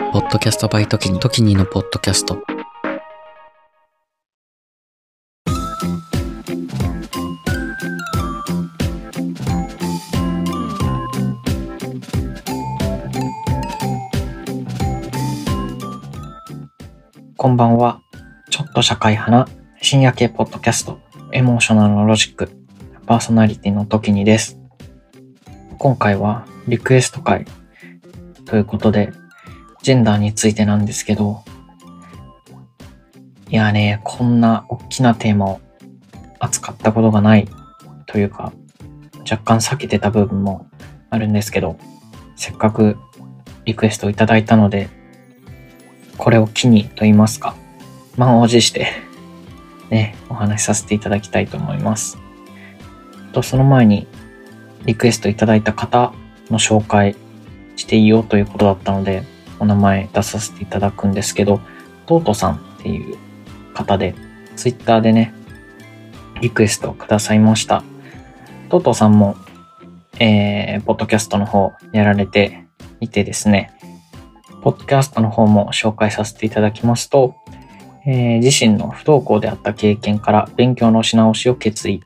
ポッドキャストバイトキニ、トキニのポッドキャスト。こんばんは。ちょっと社会派な深夜系ポッドキャスト、エモーショナルのロジック、パーソナリティの時にです。今回はリクエスト会ということで、ジェンダーについてなんですけど、いやね、こんな大きなテーマを扱ったことがないというか、若干避けてた部分もあるんですけど、せっかくリクエストをいただいたので、これを機にと言いますか、満を持して、ね、お話しさせていただきたいと思います。と、その前に、リクエストいただいた方の紹介していいよということだったので、お名前出させていただくんですけど、トートさんっていう方で、ツイッターでね、リクエストをくださいました。トートさんも、えー、ポッドキャストの方やられていてですね、ポッドキャストの方も紹介させていただきますと、えー自身の不登校であった経験から勉強のし直しを決意。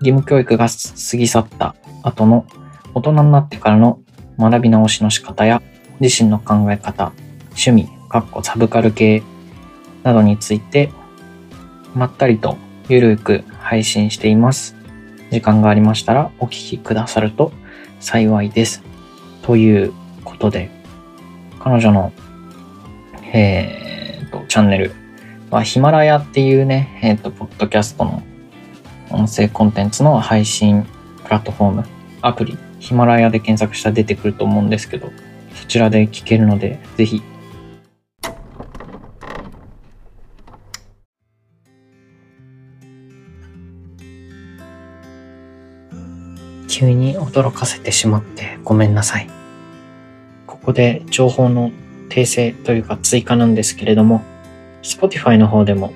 義務教育が過ぎ去った後の大人になってからの学び直しの仕方や自身の考え方、趣味、かっこサブカル系などについてまったりとゆるく配信しています。時間がありましたらお聞きくださると幸いです。ということで、彼女の、えー、と、チャンネルはヒマラヤっていうね、えっ、と、ポッドキャストの音声コンテンツの配信プラットフォーム、アプリ、ヒマラヤで検索したら出てくると思うんですけど、ちらで聞けるので、ぜひ。急に驚かせてしまってごめんなさい。ここで情報の訂正というか追加なんですけれども、Spotify の方でも、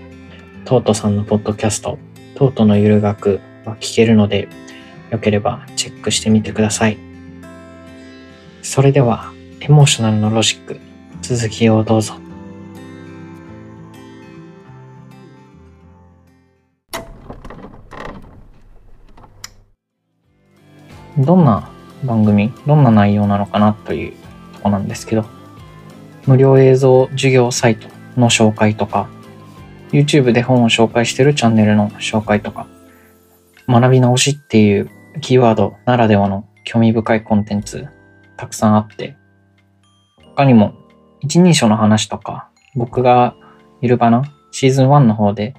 トートさんのポッドキャスト、トートのゆる学は聞けるので、よければチェックしてみてください。それでは、エモーショナルのロジック、続きをどうぞ。どんな番組、どんな内容なのかなというとこなんですけど、無料映像授業サイトの紹介とか、YouTube で本を紹介してるチャンネルの紹介とか、学び直しっていうキーワードならではの興味深いコンテンツたくさんあって、他にも一人称の話とか、僕がいるばなシーズン1の方で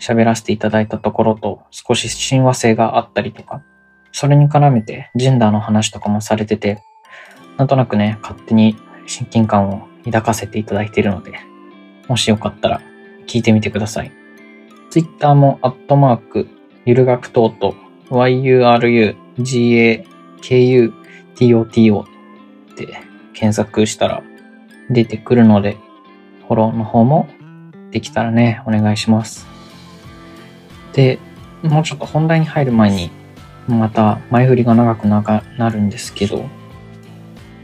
喋らせていただいたところと少し親和性があったりとか、それに絡めてジェンダーの話とかもされてて、なんとなくね、勝手に親近感を抱かせていただいているので、もしよかったら聞いてみてください。Twitter もアットマーク、ゆるがくトート、yurugakutoto って検索したら出てくるので、フォローの方もできたらね、お願いします。で、もうちょっと本題に入る前に、また前振りが長くななるんですけど、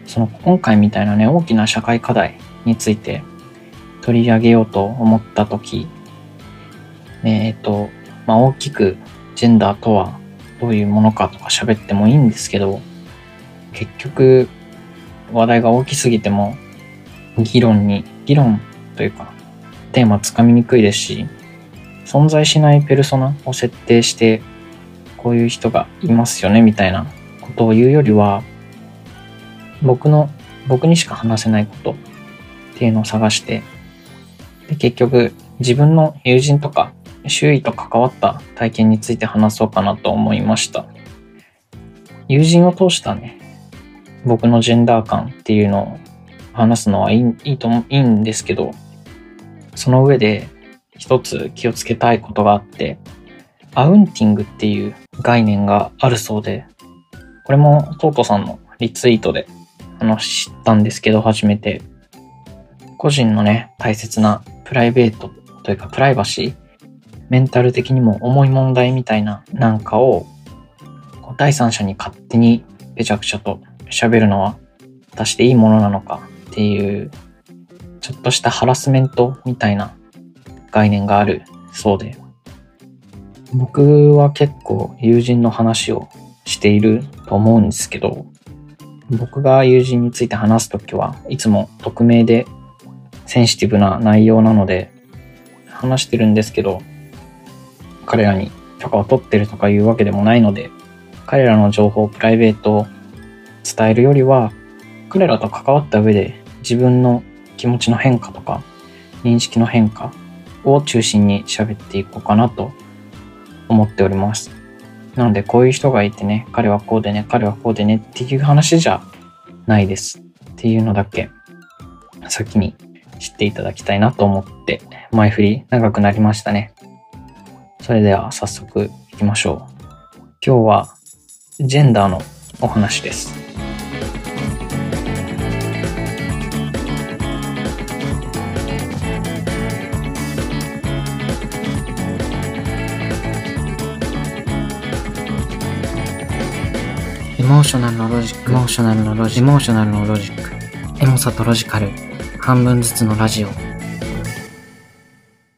その今回みたいなね、大きな社会課題について取り上げようと思ったとき、えっ、と、まあ、大きくジェンダーとはどういうものかとか喋ってもいいんですけど、結局話題が大きすぎても議論に、議論というかテーマつかみにくいですし、存在しないペルソナを設定してこういう人がいますよねみたいなことを言うよりは、僕の、僕にしか話せないことっていうのを探して、で、結局自分の友人とか周囲と関わった体験について話そうかなと思いました。友人を通したね、僕のジェンダー感っていうのを話すのはいいいと思ういいんですけど、その上で一つ気をつけたいことがあって、アウンティングっていう概念があるそうで、これもトートさんのリツイートであの知ったんですけど、初めて。個人のね、大切なプライベートというかプライバシー、メンタル的にも重い問題みたいななんかを、第三者に勝手にぺちゃくちゃと喋るのは果たしていいものなのかっていうちょっとしたハラスメントみたいな概念があるそうで、僕は結構友人の話をしていると思うんですけど、僕が友人について話すときはいつも匿名でセンシティブな内容なので話してるんですけど、彼らに許可を取ってるとかいうわけでもないので、彼らの情報を、プライベート伝えるよりは、彼らと関わった上で自分の気持ちの変化とか認識の変化を中心に喋っていこうかなと思っております。なのでこういう人がいてね、彼はこうでね、彼はこうでねっていう話じゃないですっていうのだけ先に知っていただきたいなと思って前振り長くなりましたね。それでは早速行きましょう。今日はジェンダーのお話です。モーショナルのロジック、エモーショナルのロジ、エモーショナルのロジック、エモさとロジカル、半分ずつのラジオ。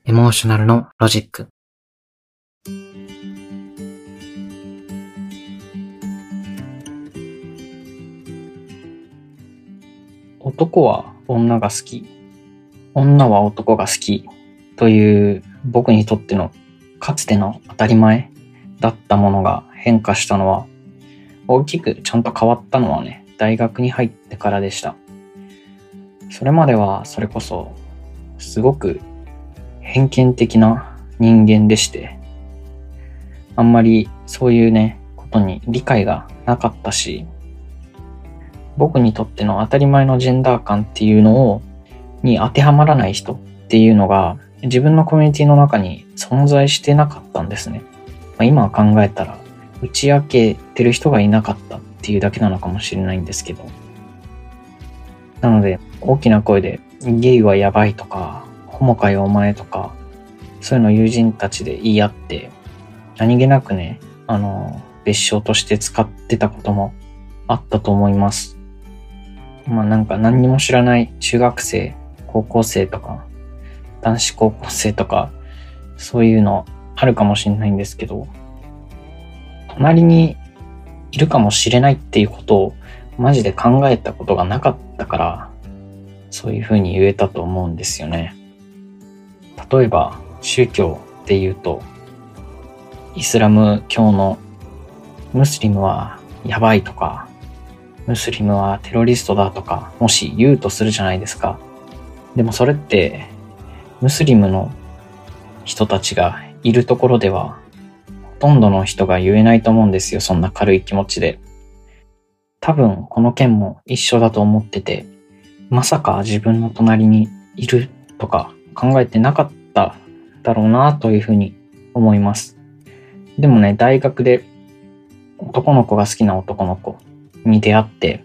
エモーショナルのロジック。男は女が好き、女は男が好きという僕にとってのかつての当たり前だったものが変化したのは大きくちゃんと変わったのはね、大学に入ってからでした。それまではそれこそすごく偏見的な人間でして、あんまりそういうね、ことに理解がなかったし、僕にとっての当たり前のジェンダー感っていうのを、に当てはまらない人っていうのが自分のコミュニティの中に存在してなかったんですね。まあ、今考えたら打ち明けてる人がいなかったっていうだけなのかもしれないんですけど。なので大きな声でゲイはやばいとか、ホモかよお前とか、そういうの友人たちで言い合って、何気なくね、あの、別称として使ってたこともあったと思います。まあなんか何にも知らない中学生、高校生とか、男子高校生とか、そういうのあるかもしれないんですけど、隣にいるかもしれないっていうことをマジで考えたことがなかったから、そういうふうに言えたと思うんですよね。例えば宗教っていうと、イスラム教のムスリムはやばいとか、ムスリムはテロリストだとか、もし言うとするじゃないですか。でもそれって、ムスリムの人たちがいるところでは、とんどの人が言えないと思うんですよ。そんな軽い気持ちで。多分この件も一緒だと思ってて、まさか自分の隣にいるとか考えてなかっただろうなというふうに思います。でもね、大学で男の子が好きな男の子に出会って、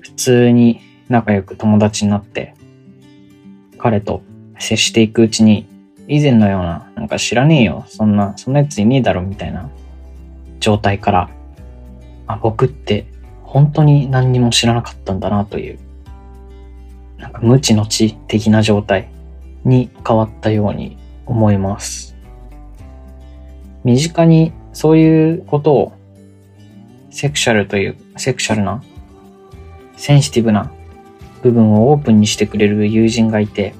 普通に仲良く友達になって、彼と接していくうちに、以前のような、なんか知らねえよ、そんな、そんなやついねえだろ、みたいな状態から、あ、僕って本当に何にも知らなかったんだなという、なんか無知の知的な状態に変わったように思います。身近にそういうことをセクシャルという、セクシャルな、センシティブな部分をオープンにしてくれる友人がいて、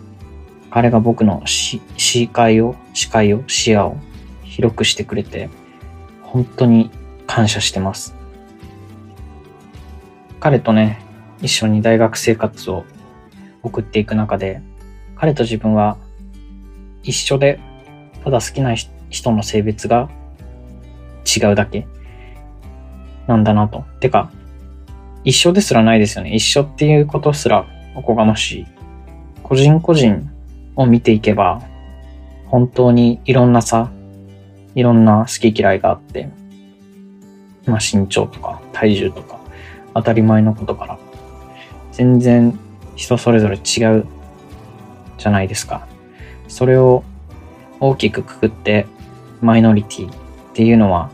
彼が僕の視界を、視界を、視野を広くしてくれて、本当に感謝してます。彼とね、一緒に大学生活を送っていく中で、彼と自分は一緒で、ただ好きな人の性別が違うだけなんだなと。てか、一緒ですらないですよね。一緒っていうことすらおこがましい。個人個人を見ていけば、本当にいろんな差、いろんな好き嫌いがあって、まあ身長とか体重とか当たり前のことから、全然人それぞれ違うじゃないですか。それを大きくくくってマイノリティっていうのは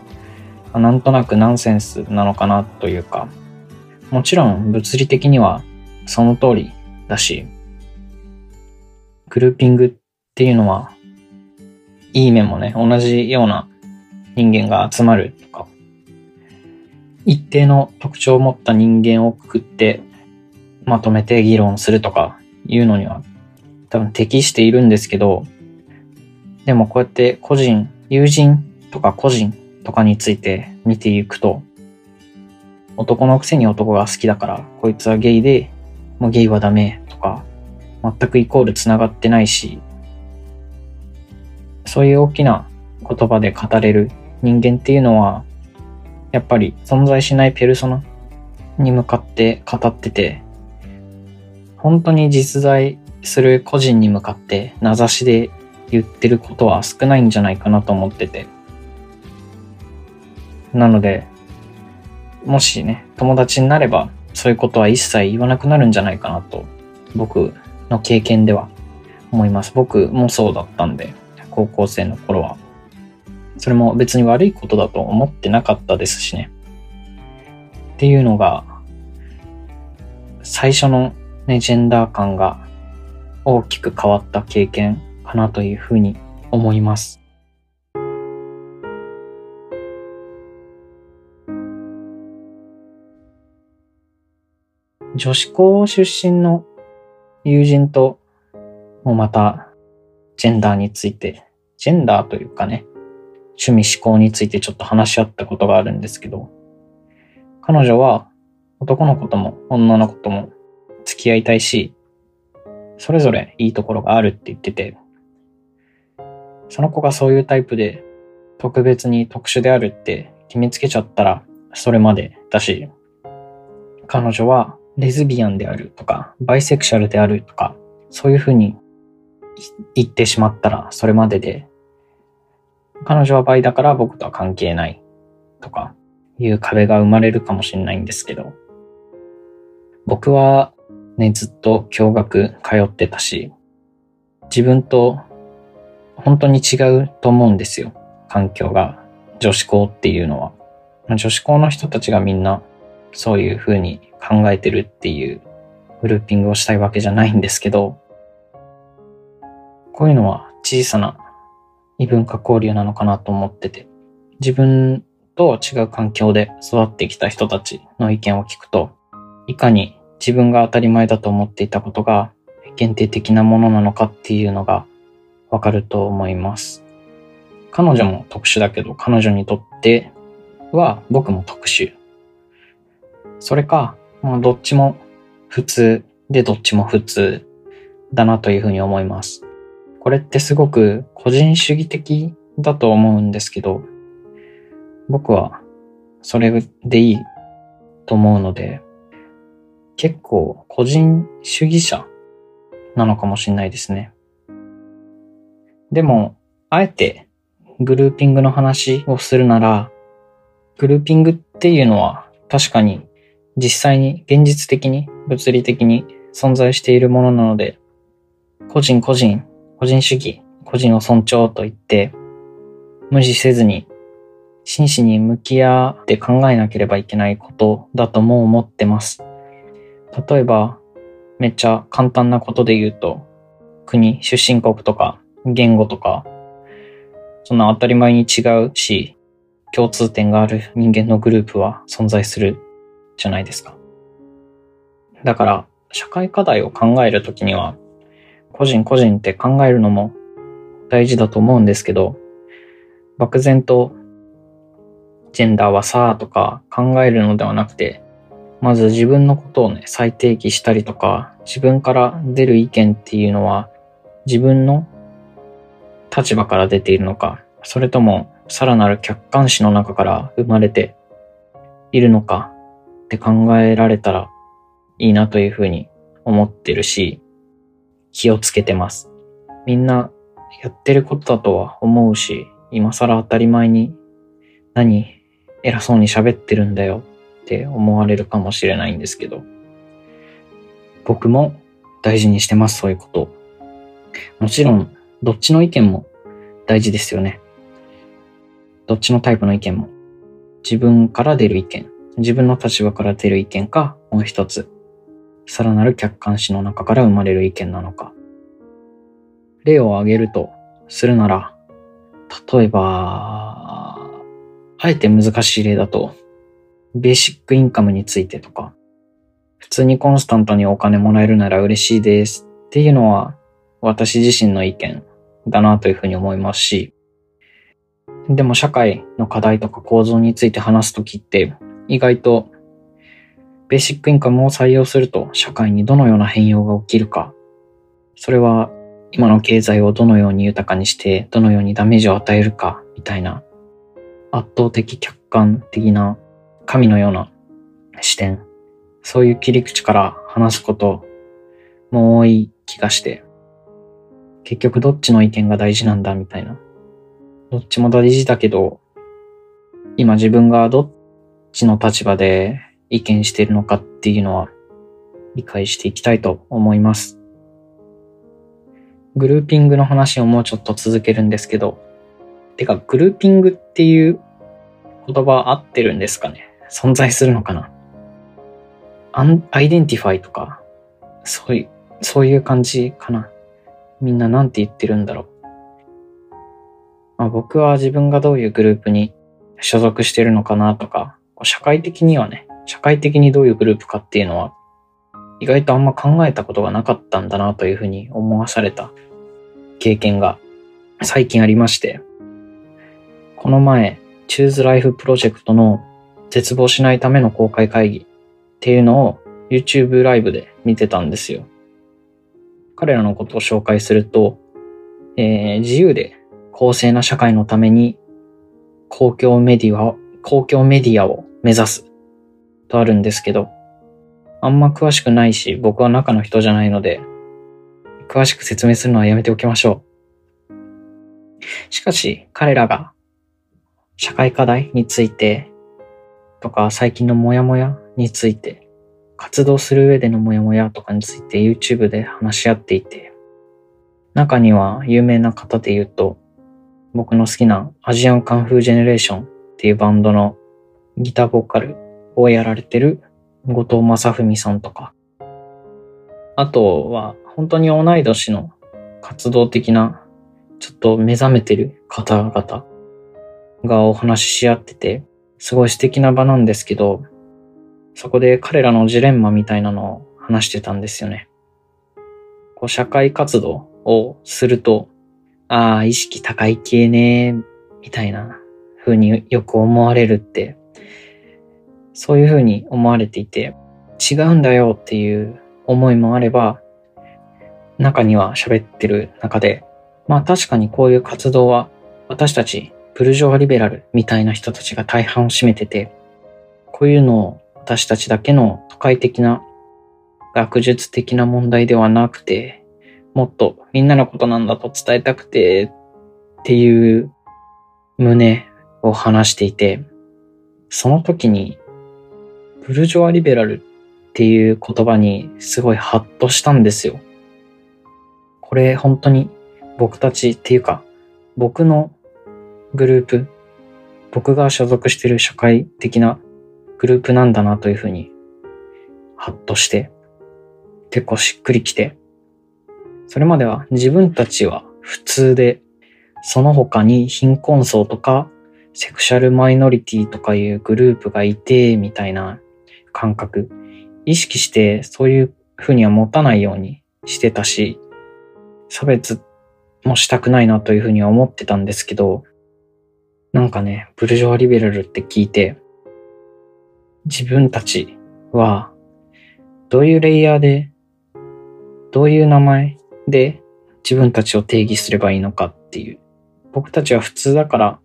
なんとなくナンセンスなのかなというか、もちろん物理的にはその通りだし、グルーピングっていうのは、いい面もね、同じような人間が集まるとか、一定の特徴を持った人間をくくってまとめて議論するとかいうのには多分適しているんですけど、でもこうやって個人、友人とか個人とかについて見ていくと、男のくせに男が好きだから、こいつはゲイで、もうゲイはダメとか、全くイコール繋がってないし、そういう大きな言葉で語れる人間っていうのは、やっぱり存在しないペルソナに向かって語ってて、本当に実在する個人に向かって名指しで言ってることは少ないんじゃないかなと思ってて。なので、もしね、友達になれば、そういうことは一切言わなくなるんじゃないかなと、僕の経験では思います。僕もそうだったんで、高校生の頃は。それも別に悪いことだと思ってなかったですしね。っていうのが、最初のね、ジェンダー感が大きく変わった経験かなというふうに思います。女子校出身の友人ともまたジェンダーについて、ジェンダーというかね、趣味思考についてちょっと話し合ったことがあるんですけど、彼女は男の子とも女の子とも付き合いたいし、それぞれいいところがあるって言ってて、その子がそういうタイプで特別に特殊であるって決めつけちゃったらそれまでだし、彼女はレズビアンであるとか、バイセクシャルであるとか、そういうふうに言ってしまったらそれまでで、彼女はバイだから僕とは関係ないとかいう壁が生まれるかもしれないんですけど、僕はね、ずっと共学通ってたし、自分と本当に違うと思うんですよ。環境が。女子校っていうのは。女子校の人たちがみんなそういう風に考えてるっていうグルーピングをしたいわけじゃないんですけど、こういうのは小さな異文化交流なのかなと思ってて、自分と違う環境で育ってきた人たちの意見を聞くと、いかに自分が当たり前だと思っていたことが限定的なものなのかっていうのがわかると思います。彼女も特殊だけど、彼女にとっては僕も特殊。それか、まあ、どっちも普通でどっちも普通だなというふうに思います。これってすごく個人主義的だと思うんですけど、僕はそれでいいと思うので、結構個人主義者なのかもしれないですね。でも、あえてグルーピングの話をするなら、グルーピングっていうのは確かに実際に現実的に物理的に存在しているものなので、個人個人、個人主義、個人を尊重と言って、無視せずに真摯に向き合って考えなければいけないことだとも思ってます。例えば、めっちゃ簡単なことで言うと、国、出身国とか、言語とか、そんな当たり前に違うし、共通点がある人間のグループは存在するじゃないですか。だから、社会課題を考えるときには、個人個人って考えるのも大事だと思うんですけど、漠然とジェンダーはさあとか考えるのではなくて、まず自分のことをね、再定義したりとか、自分から出る意見っていうのは、自分の立場から出ているのか、それともさらなる客観視の中から生まれているのかって考えられたらいいなというふうに思ってるし、気をつけてます。みんなやってることだとは思うし、今更当たり前に何偉そうに喋ってるんだよって思われるかもしれないんですけど、僕も大事にしてます、そういうこと。もちろん、どっちの意見も大事ですよね。どっちのタイプの意見も。自分から出る意見、自分の立場から出る意見か、もう一つ、さらなる客観視の中から生まれる意見なのか。例を挙げるとするなら、例えば、あえて難しい例だと、ベーシックインカムについてとか、普通にコンスタントにお金もらえるなら嬉しいですっていうのは私自身の意見だなというふうに思いますし、でも社会の課題とか構造について話すときって意外とベーシックインカムを採用すると社会にどのような変容が起きるか、それは今の経済をどのように豊かにしてどのようにダメージを与えるかみたいな圧倒的客観的な神のような視点、そういう切り口から話すことも多い気がして、結局どっちの意見が大事なんだみたいな。どっちも大事だけど、今自分がどっちの立場で意見しているのかっていうのは理解していきたいと思います。グルーピングの話をもうちょっと続けるんですけど、てかグルーピングっていう言葉合ってるんですかね？存在するのかな？ unidentify とか、そういう、そういう感じかな？みんななんて言ってるんだろう？まあ、僕は自分がどういうグループに所属してるのかなとか、社会的にはね、社会的にどういうグループかっていうのは、意外とあんま考えたことがなかったんだなというふうに思わされた経験が最近ありまして、この前、チューズライフプロジェクトの絶望しないための公開会議っていうのを YouTube ライブで見てたんですよ。彼らのことを紹介すると、えー、自由で公正な社会のために公共メディアを、公共メディアを目指すとあるんですけど、あんま詳しくないし、僕は中の人じゃないので、詳しく説明するのはやめておきましょう。しかし、彼らが社会課題についてとか最近のモヤモヤについて活動する上でのモヤモヤとかについて YouTube で話し合っていて中には有名な方で言うと僕の好きなアジアンカンフージェネレーションっていうバンドのギターボーカルをやられてる後藤正文さんとかあとは本当に同い年の活動的なちょっと目覚めてる方々がお話しし合ってて、すごい素敵な場なんですけど、そこで彼らのジレンマみたいなのを話してたんですよね。こう社会活動をすると、ああ、意識高い系ね、みたいな風によく思われるって、そういう風に思われていて、違うんだよっていう思いもあれば、中には喋ってる中で、まあ確かにこういう活動は私たちブルジョアリベラルみたいな人たちが大半を占めてて、こういうのを私たちだけの都会的な学術的な問題ではなくて、もっとみんなのことなんだと伝えたくてっていう胸を話していて、その時にブルジョアリベラルっていう言葉にすごいハッとしたんですよ。これ本当に僕たちっていうか僕のグループ、僕が所属している社会的なグループなんだなというふうに、ハッとして、結構しっくりきて、それまでは自分たちは普通で、その他に貧困層とか、セクシャルマイノリティとかいうグループがいて、みたいな感覚、意識してそういうふうには持たないようにしてたし、差別もしたくないなというふうには思ってたんですけど、なんかね、ブルジョアリベラルって聞いて、自分たちは、どういうレイヤーで、どういう名前で自分たちを定義すればいいのかっていう。僕たちは普通だから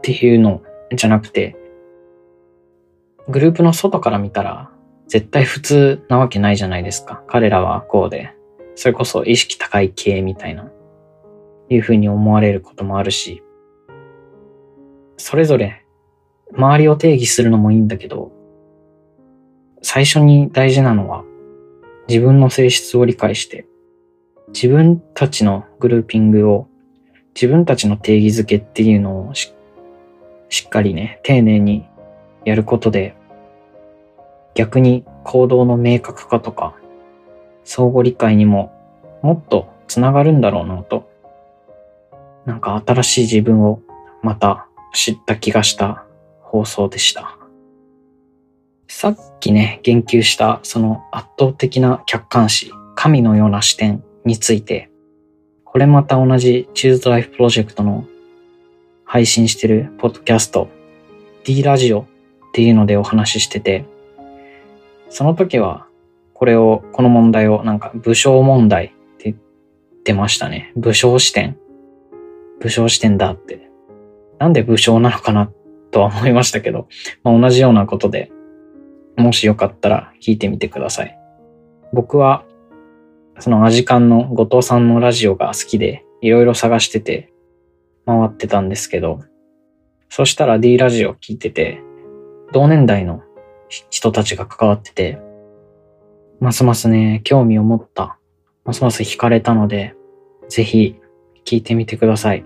っていうのじゃなくて、グループの外から見たら絶対普通なわけないじゃないですか。彼らはこうで、それこそ意識高い系みたいな、いうふうに思われることもあるし、それぞれ周りを定義するのもいいんだけど、最初に大事なのは自分の性質を理解して、自分たちのグルーピングを、自分たちの定義づけっていうのをしっしっかりね、丁寧にやることで、逆に行動の明確化とか、相互理解にももっとつながるんだろうなとなんか新しい自分をまた知った気がした放送でした。さっきね、言及したその圧倒的な客観視、神のような視点について、これまた同じ Choose Life プロジェクトの配信してるポッドキャスト D ラジオっていうのでお話ししてて、その時はこれを、この問題をなんか武将問題って言ってましたね。武将視点。武将視点だって。なんで武将なのかなとは思いましたけど、まあ、同じようなことで、もしよかったら聞いてみてください。僕は、そのアジカンの後藤さんのラジオが好きで、いろいろ探してて、回ってたんですけど、そしたら D ラジオ聞いてて、同年代の人たちが関わってて、ますますね、興味を持った、ますます惹かれたので、ぜひ聞いてみてください。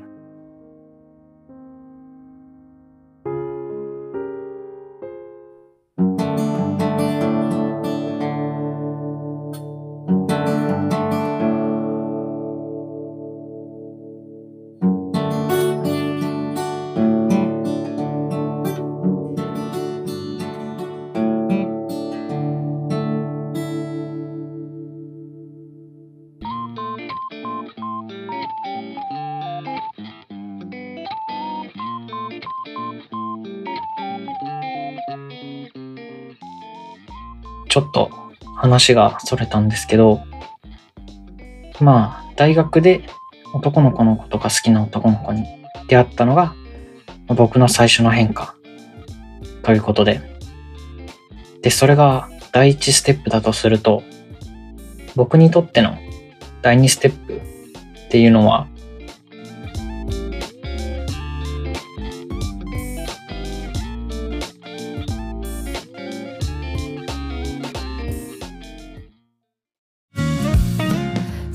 ちょっと話がそれたんですけど、まあ、大学で男の子のことが好きな男の子に出会ったのが僕の最初の変化ということで。で、それが第一ステップだとすると、僕にとっての第二ステップっていうのは、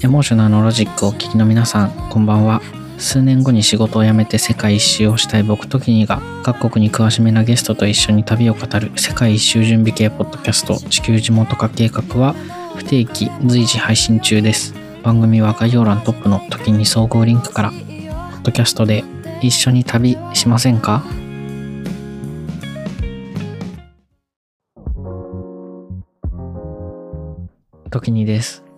エモーショナルのロジックをお聞きの皆さん、こんばんは。数年後に仕事を辞めて世界一周をしたい僕とキニが各国に詳しめなゲストと一緒に旅を語る世界一周準備系ポッドキャスト地球地元化計画は不定期随時配信中です。番組は概要欄トップの時に総合リンクからポッドキャストで一緒に旅しませんか？時にです。